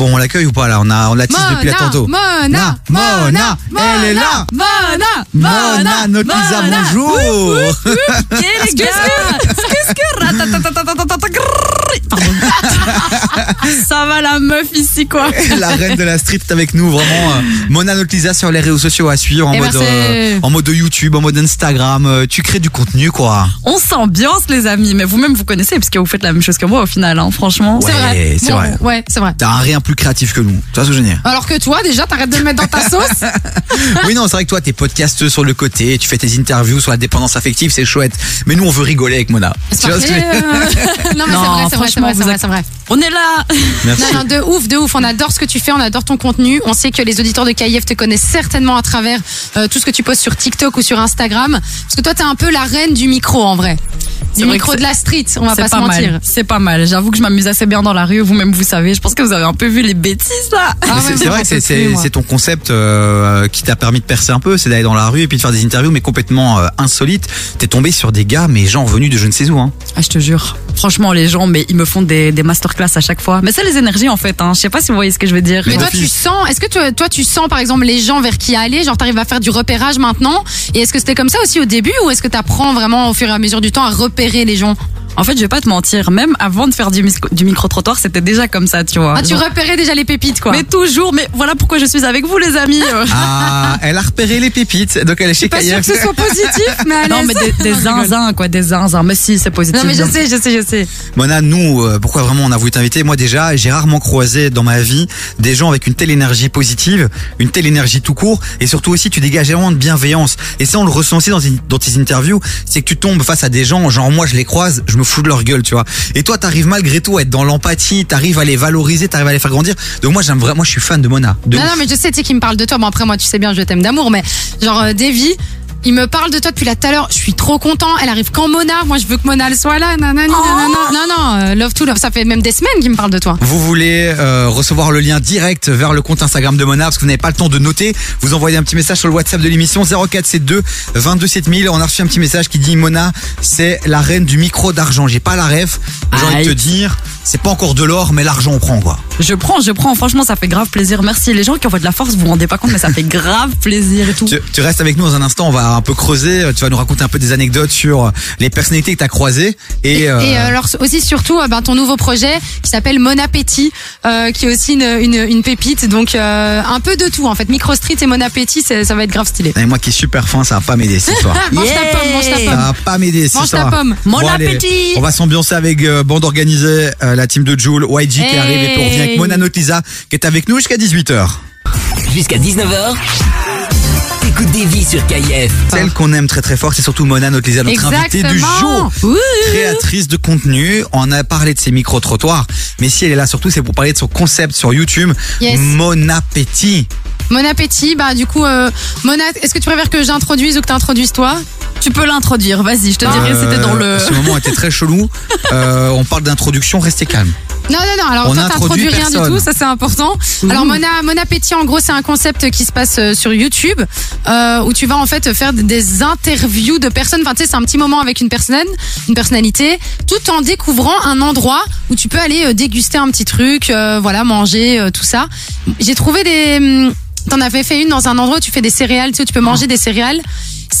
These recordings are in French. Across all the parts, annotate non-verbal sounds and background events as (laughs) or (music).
Bon, on l'accueille ou pas là? On a on l'attise depuis là tantôt. Mona, Mona, elle est là. Mona, Mona, notre Lisa, bonjour. (laughs) Qu'est-ce que Ça va la meuf ici quoi. (laughs) la reine de la street est avec nous, vraiment. euh, Mona notre Lisa sur les réseaux sociaux à suivre en Eh ben, mode, c'est- en mode YouTube, en mode Instagram. euh, Tu crées du contenu quoi. On s'ambiance les amis, mais vous-même vous connaissez puisque vous faites la même chose que moi au final, hein, franchement. Ouais, c'est vrai. c'est Bon, vrai. Ouais, c'est vrai. T'as un rien plus créatif que nous. Tu vois ce que je veux dire Alors que toi déjà t'arrêtes de le mettre dans ta sauce. (laughs) Oui, non, c'est vrai que toi, t'es podcasteuse sur le côté, tu fais tes interviews sur la dépendance affective, c'est chouette. Mais nous, on veut rigoler avec Mona. Tu vois ce que je veux dire euh. (laughs) Non mais c'est vrai, c'est vrai, c'est vrai, On est là Merci. Non, non, de ouf, de ouf. On adore ce que tu fais, on adore ton contenu. On sait que les auditeurs de KIF te connaissent certainement à travers euh, tout ce que tu postes sur TikTok ou sur Instagram. Parce que toi, t'es un peu la reine du micro en vrai. Du micro de la street, on va pas, se mentir. C'est pas mal. J'avoue que je m'amuse assez bien dans la rue. Vous-même, vous savez. Je pense que vous avez un peu vu les bêtises là. Ah c'est- vrai que c'est- ton concept euh, qui t'a permis de percer un peu, c'est d'aller dans la rue et puis de faire des interviews, mais complètement euh, insolites. T'es tombé sur des gars, mais gens venus de je ne sais où. Hein. Ah, je te jure. Franchement, les gens, mais ils me font des, des masterclass à chaque fois. Mais c'est les énergies en fait. Hein. Je sais pas si vous voyez ce que je veux dire. Mais toi, tu sens, est-ce que toi, toi, tu sens par exemple les gens vers qui aller? Genre, t'arrives à faire du repérage maintenant? Et est-ce que c'était comme ça aussi au début Ou est-ce que t'apprends vraiment au fur et à mesure du temps à repérer les gens En fait, je vais pas te mentir. Même avant de faire du, mis- du micro trottoir, c'était déjà comme ça, tu vois. Ah, tu Genre- repérais déjà les pépites quoi Mais toujours. Mais voilà pourquoi je suis avec vous, les amis. (laughs) Ah, elle a repéré les pépites, donc elle est chez Pas sûr que ce soit positif, mais à (laughs) Non, mais des, des (laughs) zinzins, quoi, des zinzins. Mais si, c'est positif. Non, mais je sais, je sais, je sais. Mona, nous, euh, pourquoi vraiment on a voulu t'inviter? Moi déjà, j'ai rarement croisé dans ma vie des gens avec une telle énergie positive, une telle énergie tout court, et surtout aussi tu dégages vraiment de bienveillance. Et ça, on le ressent aussi dans, tes- dans tes interviews, c'est que tu tombes face à des gens, genre moi je les croise, je me fous de leur gueule, tu vois. Et toi, t'arrives malgré tout à être dans l'empathie, t'arrives à les valoriser, t'arrives à les faire grandir. Donc moi, j'aime vraiment, moi je suis fan de Mona. De Non, ouf. non, mais je sais, tu sais, qu'il me parle de toi. Bon, après, moi, tu sais bien, je t'aime d'amour, mais genre, euh, Davy, il me parle de toi depuis là tout à l'heure. Je suis trop content. Elle arrive quand Mona? Moi, je veux que Mona elle soit là. Nanani, nanana. Non, non, euh, love to love. Ça fait même des semaines qu'il me parle de toi. Vous voulez euh, recevoir le lien direct vers le compte Instagram de Mona parce que vous n'avez pas le temps de noter. Vous envoyez un petit message sur le WhatsApp de l'émission 0472 22 7000. On a reçu un petit message qui dit Mona, c'est la reine du micro d'argent. J'ai pas la ref. J'ai envie de te dire, c'est pas encore de l'or, mais l'argent on prend quoi. Je prends, je prends. Franchement, ça fait grave plaisir. Merci. Les gens qui envoient de la force, vous vous rendez pas compte, mais ça fait (laughs) grave plaisir et tout. Tu, tu restes avec nous dans un instant. On va un peu creuser. Tu vas nous raconter un peu des anecdotes sur les personnalités que tu as croisées et, euh, Et euh, alors aussi surtout euh, ben, ton nouveau projet qui s'appelle Mon Appétit, euh, qui est aussi une, une, une pépite. Donc euh, un peu de tout en fait. Micro Street et Mon Appétit, ça va être grave stylé. et moi qui est super fin, ça va pas m'aider cette histoire. (laughs) mange ta pomme, mange ta Ça pomme. va pas m'aider cette Mange ta histoire. pomme. Mon appétit. On va s'ambiancer avec euh, bande organisée, euh, la team de Joule, YG qui arrive et puis on revient avec Mona Notlisa qui est avec nous jusqu'à 18h. Jusqu'à 19h, t'écoutes des vies sur KIF. Celle qu'on aime très très fort, c'est surtout Mona Notlisa, notre invitée du Exactement. jour. Créatrice de contenu, on a parlé de ses micro-trottoirs, mais si elle est là surtout, c'est pour parler de son concept sur YouTube, Yes. Mon Appétit. Mon Appétit, bah du coup, euh, Mona, est-ce que tu préfères que j'introduise ou que t'introduises toi? Tu peux l'introduire. Vas-y, je te dirai. Euh, C'était dans le. Ce moment était très chelou. (laughs) Euh, on parle d'introduction, restez calme. Non, non, non. Alors, On toi, t'introduis rien personne. du tout. Ça, c'est important. Alors, Mona, Mon Appétit, en gros, c'est un concept qui se passe euh, sur YouTube, euh, où tu vas, en fait, faire des interviews de personnes. Enfin, tu sais, c'est un petit moment avec une personne, une personnalité, tout en découvrant un endroit où tu peux aller euh, déguster un petit truc, euh, voilà, manger, euh, tout ça. J'ai trouvé des, hum, t'en avais fait une dans un endroit où tu fais des céréales, tu sais, où tu peux manger des céréales.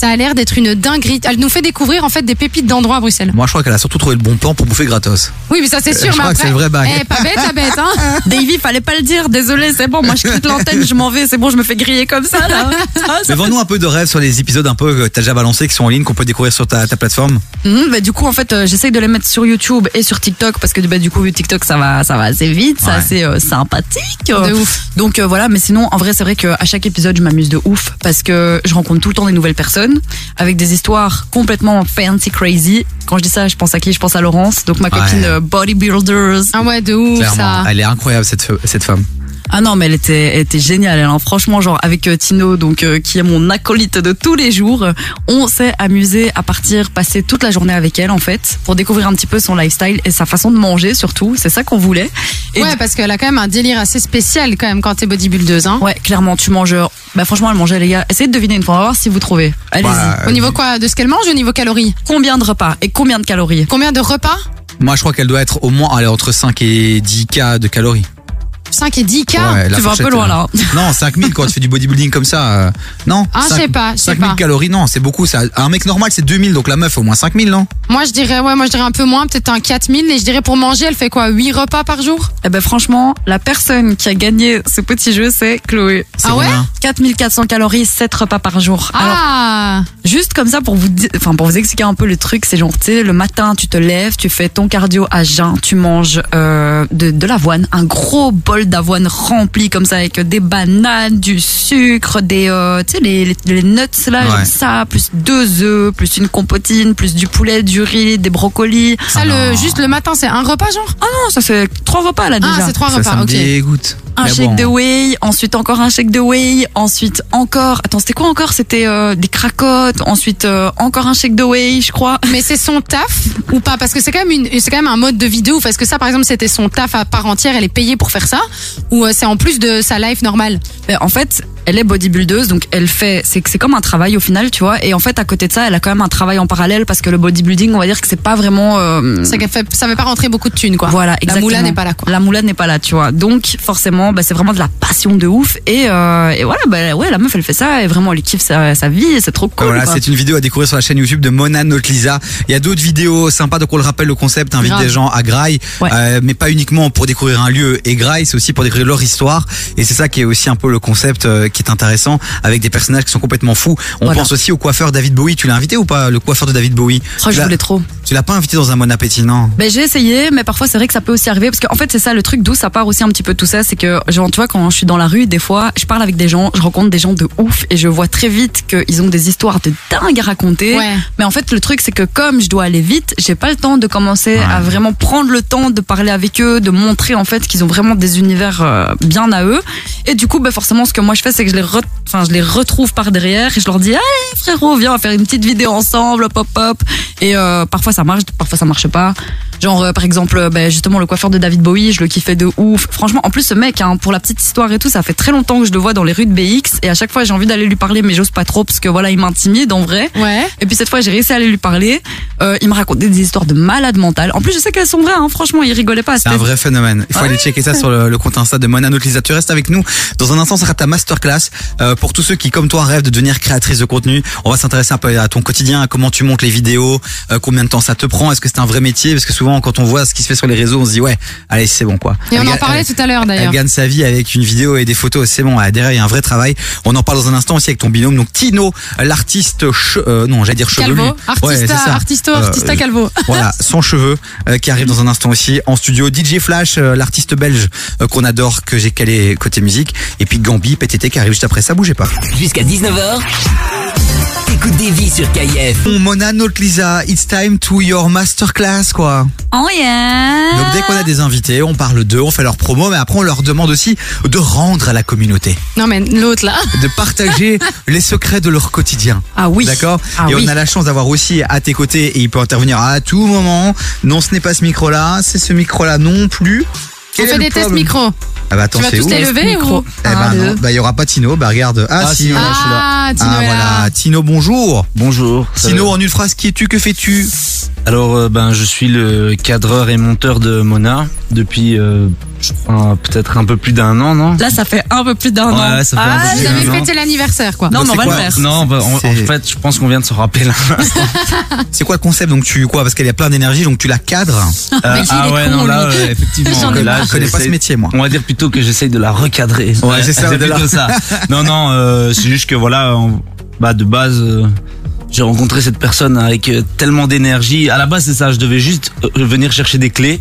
Ça a l'air d'être une dinguerie. Elle nous fait découvrir, en fait, des pépites d'endroits à Bruxelles. Moi, je crois qu'elle a surtout trouvé le bon plan pour bouffer gratos. Oui, mais ça, c'est sûr. je mais crois que c'est le vrai bague. Eh, (laughs) pas bête, la bête, hein. (laughs) Davy, fallait pas le dire. Désolé, c'est bon. Moi, je quitte l'antenne, je m'en vais. C'est bon, je me fais griller comme ça, là. (laughs) Mais vends-nous un peu de rêves sur les épisodes un peu que t'as déjà balancés, qui sont en ligne, qu'on peut découvrir sur ta, ta plateforme. Mhm, bah, du coup, en fait, euh, j'essaye de les mettre sur YouTube et sur TikTok parce que bah, du coup, TikTok, ça va, ça va assez vite, c'est Ouais. assez euh, sympathique. De ouf. Donc euh, voilà, mais sinon, en vrai, c'est vrai qu'à chaque épisode, je m'amuse de ouf parce que je rencontre tout le temps des nouvelles personnes avec des histoires complètement fancy, crazy. Quand je dis ça, je pense à qui? Je pense à Laurence, donc ma copine euh, bodybuilders. Ah ouais, de ouf, Clairement. ça. Elle est incroyable, cette, fe- cette femme. Ah non, mais elle était, elle était géniale. elle, hein. Franchement, genre avec euh, Tino, donc euh, qui est mon acolyte de tous les jours, euh, on s'est amusé à partir passer toute la journée avec elle en fait pour découvrir un petit peu son lifestyle et sa façon de manger surtout. C'est ça qu'on voulait. Et Ouais, parce qu'elle a quand même un délire assez spécial quand même quand t'es bodybuildeuse. Hein. Ouais, clairement, tu manges. Bah franchement, elle mangeait les gars. Essayez de deviner une fois, on va voir si vous trouvez. Allez-y. Bah, Au niveau quoi De ce qu'elle mange au niveau calories Combien de repas et combien de calories? Combien de repas? Moi, je crois qu'elle doit être au moins allez, entre 5 et 10 K de calories. 5 et 10 k. Ouais, la tu vas un peu loin euh, là. Non, 5000 quand tu fais du bodybuilding comme ça. euh, non? Ah, je sais pas, je sais 5000 pas. calories, non, c'est beaucoup. Ça. Un mec normal, c'est 2000, donc la meuf, au moins 5000, non? Moi, je dirais, ouais, moi, je dirais un peu moins, peut-être un 4000. Et je dirais pour manger, elle fait quoi 8 repas par jour? Eh ben franchement, la personne qui a gagné ce petit jeu, c'est Chloé. Ah ouais? combien? 4400 calories, 7 repas par jour. Alors, Ah juste comme ça pour vous, enfin pour vous expliquer un peu le truc, c'est genre, tu sais, le matin, tu te lèves, tu fais ton cardio à jeun, tu manges euh, de, de l'avoine, un gros bol d'avoine rempli comme ça avec des bananes, du sucre, des, euh, tu sais, les, les, les nuts là, Ouais. ça, plus deux œufs, plus une compotine, plus du poulet, du riz, des brocolis. Ça, le, juste le matin, c'est un repas, genre? Ah non, ça fait trois repas là déjà. Ah, c'est trois Ça, repas, ça me ok. dégoûte. Un Mais shake bon. de whey, ensuite encore un shake de whey, ensuite encore. Attends, c'était quoi encore? C'était euh, des cracottes, ensuite euh, encore un shake de whey, je crois. (laughs) Mais c'est son taf ou pas? Parce que c'est quand même une, c'est quand même un mode de vie de ouf. Est-ce que ça, par exemple, c'était son taf à part entière Elle est payée pour faire ça? Ou euh, c'est en plus de sa life normale? Mais en fait, elle est bodybuildeuse, donc elle fait. C'est c'est comme un travail au final, tu vois. Et en fait, à côté de ça, elle a quand même un travail en parallèle parce que le bodybuilding, on va dire que c'est pas vraiment. euh, Ça fait, ça fait pas rentrer beaucoup de thunes, quoi. Voilà, La exactement. moula n'est pas là, quoi. La moula n'est pas là, tu vois. Donc, forcément, bah, c'est vraiment de la passion de ouf. Et, euh, et voilà, bah, ouais, la meuf, elle fait ça et vraiment, elle kiffe sa, sa vie et c'est trop cool. Voilà, c'est une vidéo à découvrir sur la chaîne YouTube de Mona Notlisa. Il y a d'autres vidéos sympas, donc on le rappelle le concept, invite Grave. des gens à Graille, Ouais. euh, mais pas uniquement pour découvrir un lieu et Graille, c'est aussi pour découvrir leur histoire. Et c'est ça qui est aussi un peu le concept euh, qui est intéressant, avec des personnages qui sont complètement fous. On Voilà. pense aussi au coiffeur David Bowie. Tu l'as invité ou pas, le coiffeur de David Bowie? Oh, je voulais trop. Tu l'as pas invité dans un Mon Appétit, non Ben, j'ai essayé, mais parfois c'est vrai que ça peut aussi arriver parce qu'en fait c'est ça le truc d'où ça part aussi un petit peu tout ça, c'est que genre tu vois quand je suis dans la rue des fois je parle avec des gens, je rencontre des gens de ouf et je vois très vite qu'ils ont des histoires de dingue à raconter. Ouais. Mais en fait le truc c'est que comme je dois aller vite, j'ai pas le temps de commencer à vraiment prendre le temps de parler avec eux, de montrer en fait qu'ils ont vraiment des univers euh, bien à eux. Et du coup ben forcément ce que moi je fais c'est que je les re- enfin je les retrouve par derrière et je leur dis allez frérot viens on va faire une petite vidéo ensemble hop hop hop et euh, parfois ça parfois ça marche pas genre euh, par exemple euh, ben, justement le coiffeur de David Bowie je le kiffais de ouf franchement en plus ce mec hein, pour la petite histoire et tout ça fait très longtemps que je le vois dans les rues de BX et à chaque fois j'ai envie d'aller lui parler mais j'ose pas trop parce que voilà il m'intimide en vrai Ouais. et puis cette fois j'ai réussi à aller lui parler euh, il me racontait des histoires de malade mental en plus je sais qu'elles sont vraies hein, franchement il rigolait pas C'est un vrai phénomène. Il faut aller checker ça sur le, le compte Insta de Mona Notlisa. Tu restes avec nous. Dans un instant, ça sera ta masterclass euh, pour tous ceux qui, comme toi, rêvent de devenir créatrice de contenu. On va s'intéresser un peu à ton quotidien, à comment tu montes les vidéos, euh, combien de temps ça te prend, est-ce que c'est un vrai métier? Parce que souvent, quand on voit ce qui se fait sur les réseaux, on se dit ouais, allez, c'est bon quoi. Et on Elle en parlait elle- tout à l'heure, Elle d'ailleurs. gagne sa vie avec une vidéo et des photos, c'est bon. Derrière, il y a un vrai travail. On en parle dans un instant aussi avec ton binôme, donc Tino, l'artiste, euh, non, j'allais dire chevelu. Calvo. Ouais, Artista, artisto, Euh, artista calvo. (laughs) voilà, sans cheveux, euh, qui arrive dans un instant aussi en studio. DJ Flash, euh, l'artiste belge euh, qu'on adore, que j'ai calé côté musique. Et puis Gambi, PTT qui arrive juste après ça, bougez pas. Jusqu'à 19h, t'écoutes des vies sur KIF. Bon, Mona, notre Lisa, it's time to your masterclass, quoi. oh yeah Donc dès qu'on a des invités, on parle d'eux, on fait leur promo, mais après on leur demande aussi de rendre à la communauté, Non, mais l'autre, là. de partager (laughs) les secrets de leur quotidien. ah oui D'accord Ah Et oui. on a la chance d'avoir aussi à tes côtés, et il peut intervenir à tout moment. Non, ce n'est pas ce micro-là, c'est ce micro-là non plus. On fait des tests micro. Ah bah attends, Tu vas c'est tous où les lever micro. ou Eh ben non, bah il y aura pas Tino, bah regarde. Ah, Ah, si, si, voilà. je suis là. Ah, Tino Ah voilà, Tino bonjour. Bonjour. Tino en une phrase, qui es-tu, que fais-tu? Alors euh, ben je suis le cadreur et monteur de Mona depuis euh, je crois peut-être un peu plus d'un an, non? Là ça fait un peu plus d'un an Ouais, ça fait un peu Ah, plus Vous d'un avez an. fêté l'anniversaire, quoi. non mais on va le faire Non, bah, en, en C'est- fait, je pense qu'on vient de se rappeler là. (laughs) C'est quoi le concept? Donc tu quoi? Parce qu'elle a plein d'énergie, donc tu la cadres. (laughs) Euh, il ah est ouais, con, non, là, lui. euh, effectivement. J'en ai là, marre. Je connais pas ce j'essaie- métier, moi. On va dire plutôt que j'essaye de la recadrer. Ouais, c'est (laughs) ça, de la- plutôt ça. Non, non, euh, c'est juste que voilà, on- bah de base, euh, j'ai rencontré cette personne avec euh, tellement d'énergie. À la base, c'est ça. Je devais juste euh, venir chercher des clés.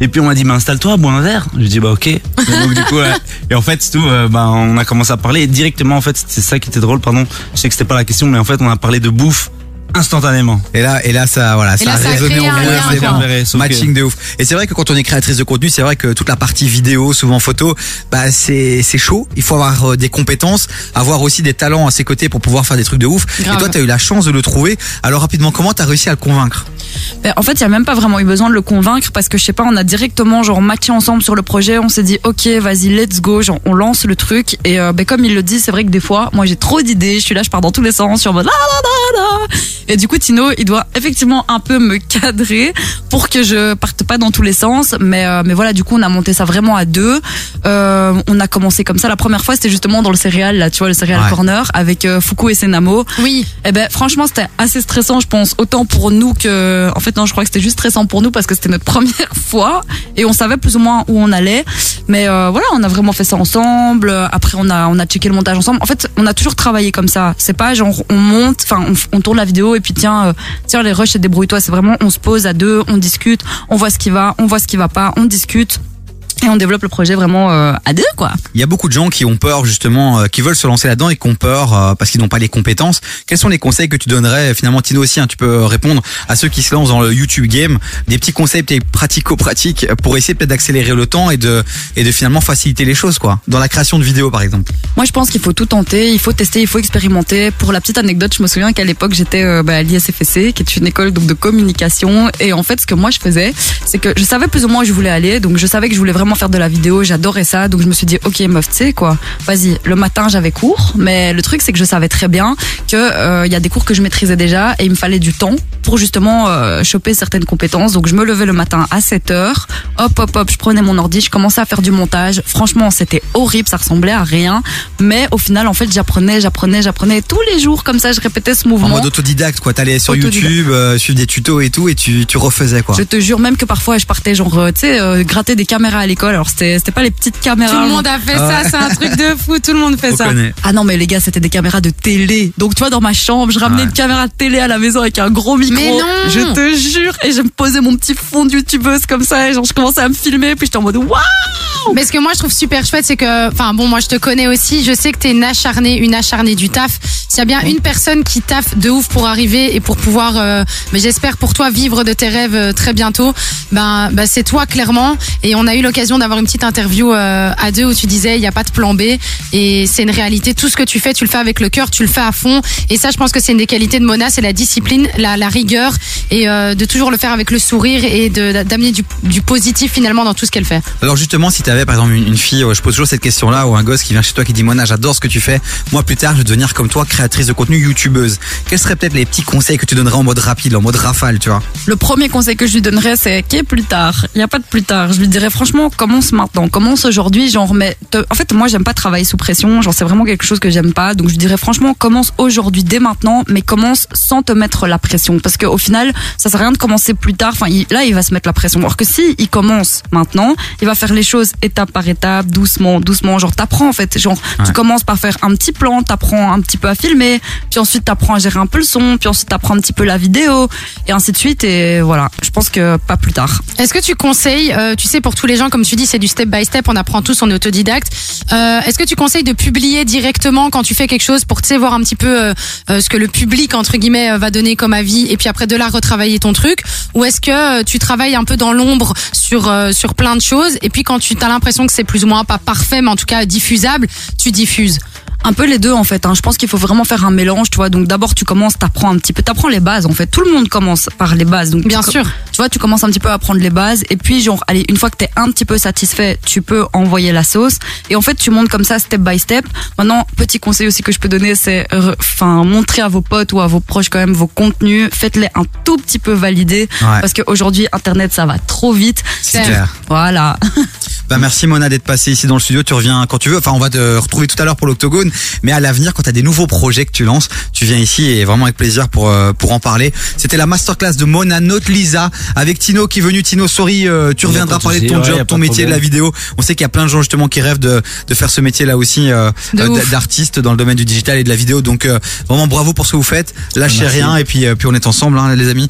Et puis on m'a dit, bah, installe-toi, bois un verre. J'ai dit, bah ok. Et donc du coup, ouais. (laughs) et en fait, c'est tout. euh, bah, on a commencé à parler et directement. En fait, c'est ça qui était drôle. Pardon, je sais que c'était pas la question, mais en fait, on a parlé de bouffe instantanément. Et là, et là, ça, voilà, Et ça là, a ça a résonné en bon. Que- Matching de ouf. Et c'est vrai que quand on est créatrice de contenu, c'est vrai que toute la partie vidéo, souvent photo, bah c'est c'est chaud. Il faut avoir euh, des compétences, avoir aussi des talents à ses côtés pour pouvoir faire des trucs de ouf. Grave. Et toi, t'as eu la chance de le trouver. Alors rapidement, comment t'as réussi à le convaincre Ben, En fait, il y a même pas vraiment eu besoin de le convaincre parce que je sais pas, on a directement genre matché ensemble sur le projet. On s'est dit ok, vas-y, let's go. Genre, on lance le truc et euh, ben, comme il le dit, c'est vrai que des fois, moi j'ai trop d'idées. Je suis là, je pars dans tous les sens, je suis en mode la la la la. Et du coup, Tino, il doit effectivement un peu me cadrer pour que je parte pas dans tous les sens. Mais, euh, mais voilà, du coup, on a monté ça vraiment à deux. Euh, on a commencé comme ça. La première fois, c'était justement dans le céréal, là, tu vois, le céréal Ouais. corner avec euh, Fuku et Senamo. Oui. Eh ben, franchement, c'était assez stressant, je pense, autant pour nous que, en fait, non, je crois que c'était juste stressant pour nous parce que c'était notre (laughs) première fois et on savait plus ou moins où on allait. Mais euh, voilà, on a vraiment fait ça ensemble. Après, on a, on a checké le montage ensemble. En fait, on a toujours travaillé comme ça. C'est pas genre on monte, enfin, on, on tourne la vidéo et puis tiens, euh, tiens les rushs et débrouille-toi. C'est vraiment on se pose à deux, on discute, on voit ce qui va, on voit ce qui va pas, on discute. Et on développe le projet vraiment euh, à deux, quoi. Il y a beaucoup de gens qui ont peur justement, euh, qui veulent se lancer là-dedans et qui ont peur euh, parce qu'ils n'ont pas les compétences. Quels sont les conseils que tu donnerais finalement Tino aussi hein, Tu peux répondre à ceux qui se lancent dans le YouTube game, des petits conseils peut-être pratico-pratiques pour essayer peut-être d'accélérer le temps et de et de finalement faciliter les choses quoi. Dans la création de vidéos par exemple. Moi, je pense qu'il faut tout tenter, il faut tester, il faut expérimenter. Pour la petite anecdote, je me souviens qu'à l'époque, j'étais euh, bah, à l'ISFC, qui est une école donc de communication. Et en fait, ce que moi je faisais, c'est que je savais plus ou moins où je voulais aller. Donc, je savais que je voulais vraiment faire de la vidéo. J'adorais ça. Donc, je me suis dit, ok, meuf, tu sais quoi, vas-y. Le matin, j'avais cours, mais le truc, c'est que je savais très bien que euh, il y a des cours que je maîtrisais déjà et il me fallait du temps pour justement euh, choper certaines compétences. Donc, je me levais le matin à 7 heures. Hop, hop, hop, je prenais mon ordi, je commençais à faire du montage. Franchement, c'était horrible, ça ressemblait à rien. Mais au final, en fait, j'apprenais, j'apprenais, j'apprenais tous les jours comme ça. Je répétais ce En mouvement. mode autodidacte quoi. T'allais sur. YouTube, euh, suivre des tutos et tout et tu tu refaisais quoi. Je te jure même que parfois je partais genre euh, tu sais euh, gratter des caméras à l'école. Alors c'était c'était pas les petites caméras. Tout le monde a fait ça, c'est un truc de fou, tout le monde fait On ça. connaît. Ah non mais les gars c'était des caméras de télé. Donc tu vois dans ma chambre je ramenais Ouais. une caméra de télé à la maison avec un gros micro. Mais non Je te jure et je me posais mon petit fond de youtubeuse comme ça et genre je commençais à me filmer puis j'étais en mode waouh. Mais ce que moi je trouve super chouette, c'est que, enfin bon, moi je te connais aussi, je sais que t'es une acharnée, une acharnée du taf. S'il y a bien une personne qui taffe de ouf pour arriver et pour pouvoir, euh, mais j'espère pour toi vivre de tes rêves euh, très bientôt, ben, ben c'est toi clairement. Et on a eu l'occasion d'avoir une petite interview euh, à deux où tu disais il n'y a pas de plan B et c'est une réalité. Tout ce que tu fais, tu le fais avec le cœur, tu le fais à fond. Et ça, je pense que c'est une des qualités de Mona, c'est la discipline, la, la rigueur et euh, de toujours le faire avec le sourire et d'amener du, du positif finalement dans tout ce qu'elle fait. Alors justement, si tu avais par exemple une, une fille, je pose toujours cette question-là, ou un gosse qui vient chez toi qui dit Mona, j'adore ce que tu fais. Moi plus tard, je veux devenir comme toi, créatrice de contenu, youtubeuse. Quels seraient peut-être les petits conseils que tu donnerais en mode rapide, en mode rafale, tu vois? Le premier conseil que je lui donnerais, c'est qu'est plus tard? Il n'y a pas de plus tard. Je lui dirais franchement, commence maintenant, commence aujourd'hui. Genre, mais te- en fait, moi, j'aime pas travailler sous pression. Genre, c'est vraiment quelque chose que j'aime pas. Donc, je dirais franchement, commence aujourd'hui, dès maintenant, mais commence sans te mettre la pression, parce qu'au final, ça sert à rien de commencer plus tard. Enfin, il- là, il va se mettre la pression. Alors que si il commence maintenant, il va faire les choses étape par étape, doucement, doucement. Genre, t'apprends en fait. Genre, Ouais. tu commences par faire un petit plan, t'apprends un petit peu à filmer, puis ensuite t'apprends à gérer un peu le son, puis ensuite t'apprends un petit peu la vidéo, et ainsi de suite. Et voilà, je pense que pas plus tard. Est-ce que tu conseilles, euh, tu sais, pour tous les gens, comme tu dis, c'est du step by step, on apprend tous, on est autodidacte. Euh, Est-ce que tu conseilles de publier directement quand tu fais quelque chose pour, tu voir un petit peu euh, euh, ce que le public, entre guillemets, euh, va donner comme avis et puis après de là retravailler ton truc? Ou est-ce que euh, tu travailles un peu dans l'ombre sur, sur plein de choses et puis quand tu as l'impression que c'est plus ou moins pas parfait, mais en tout cas diffusable, tu diffuses? Un peu les deux en fait. Hein. Je pense qu'il faut vraiment faire un mélange, tu vois. Donc d'abord tu commences, t'apprends un petit peu, t'apprends les bases en fait. Tout le monde commence par les bases. Donc Bien tu, sûr. Tu vois, tu commences un petit peu à apprendre les bases et puis genre, allez, une fois que t'es un petit peu satisfait, tu peux envoyer la sauce. Et en fait, tu montes comme ça step by step. Maintenant, petit conseil aussi que je peux donner, c'est, euh, enfin, montrer à vos potes ou à vos proches quand même vos contenus. Faites-les un tout petit peu valider Ouais. parce qu'aujourd'hui Internet ça va trop vite. C'est clair. Voilà. (laughs) Bah merci Mona d'être passée ici dans le studio. Tu reviens quand tu veux. Enfin, on va te retrouver tout à l'heure pour l'Octogone. Mais à l'avenir, quand tu as des nouveaux projets que tu lances, tu viens ici et vraiment avec plaisir pour euh, pour en parler. C'était la masterclass de Mona Note Lisa avec Tino qui est venu. Tino, sorry, euh, tu reviendras parler de ton ouais, job, ton métier, de la vidéo. On sait qu'il y a plein de gens justement qui rêvent de de faire ce métier-là aussi, euh, d'artiste dans le domaine du digital et de la vidéo. Donc vraiment bravo pour ce que vous faites. Lâchez Merci. rien et puis puis on est ensemble, hein, les amis.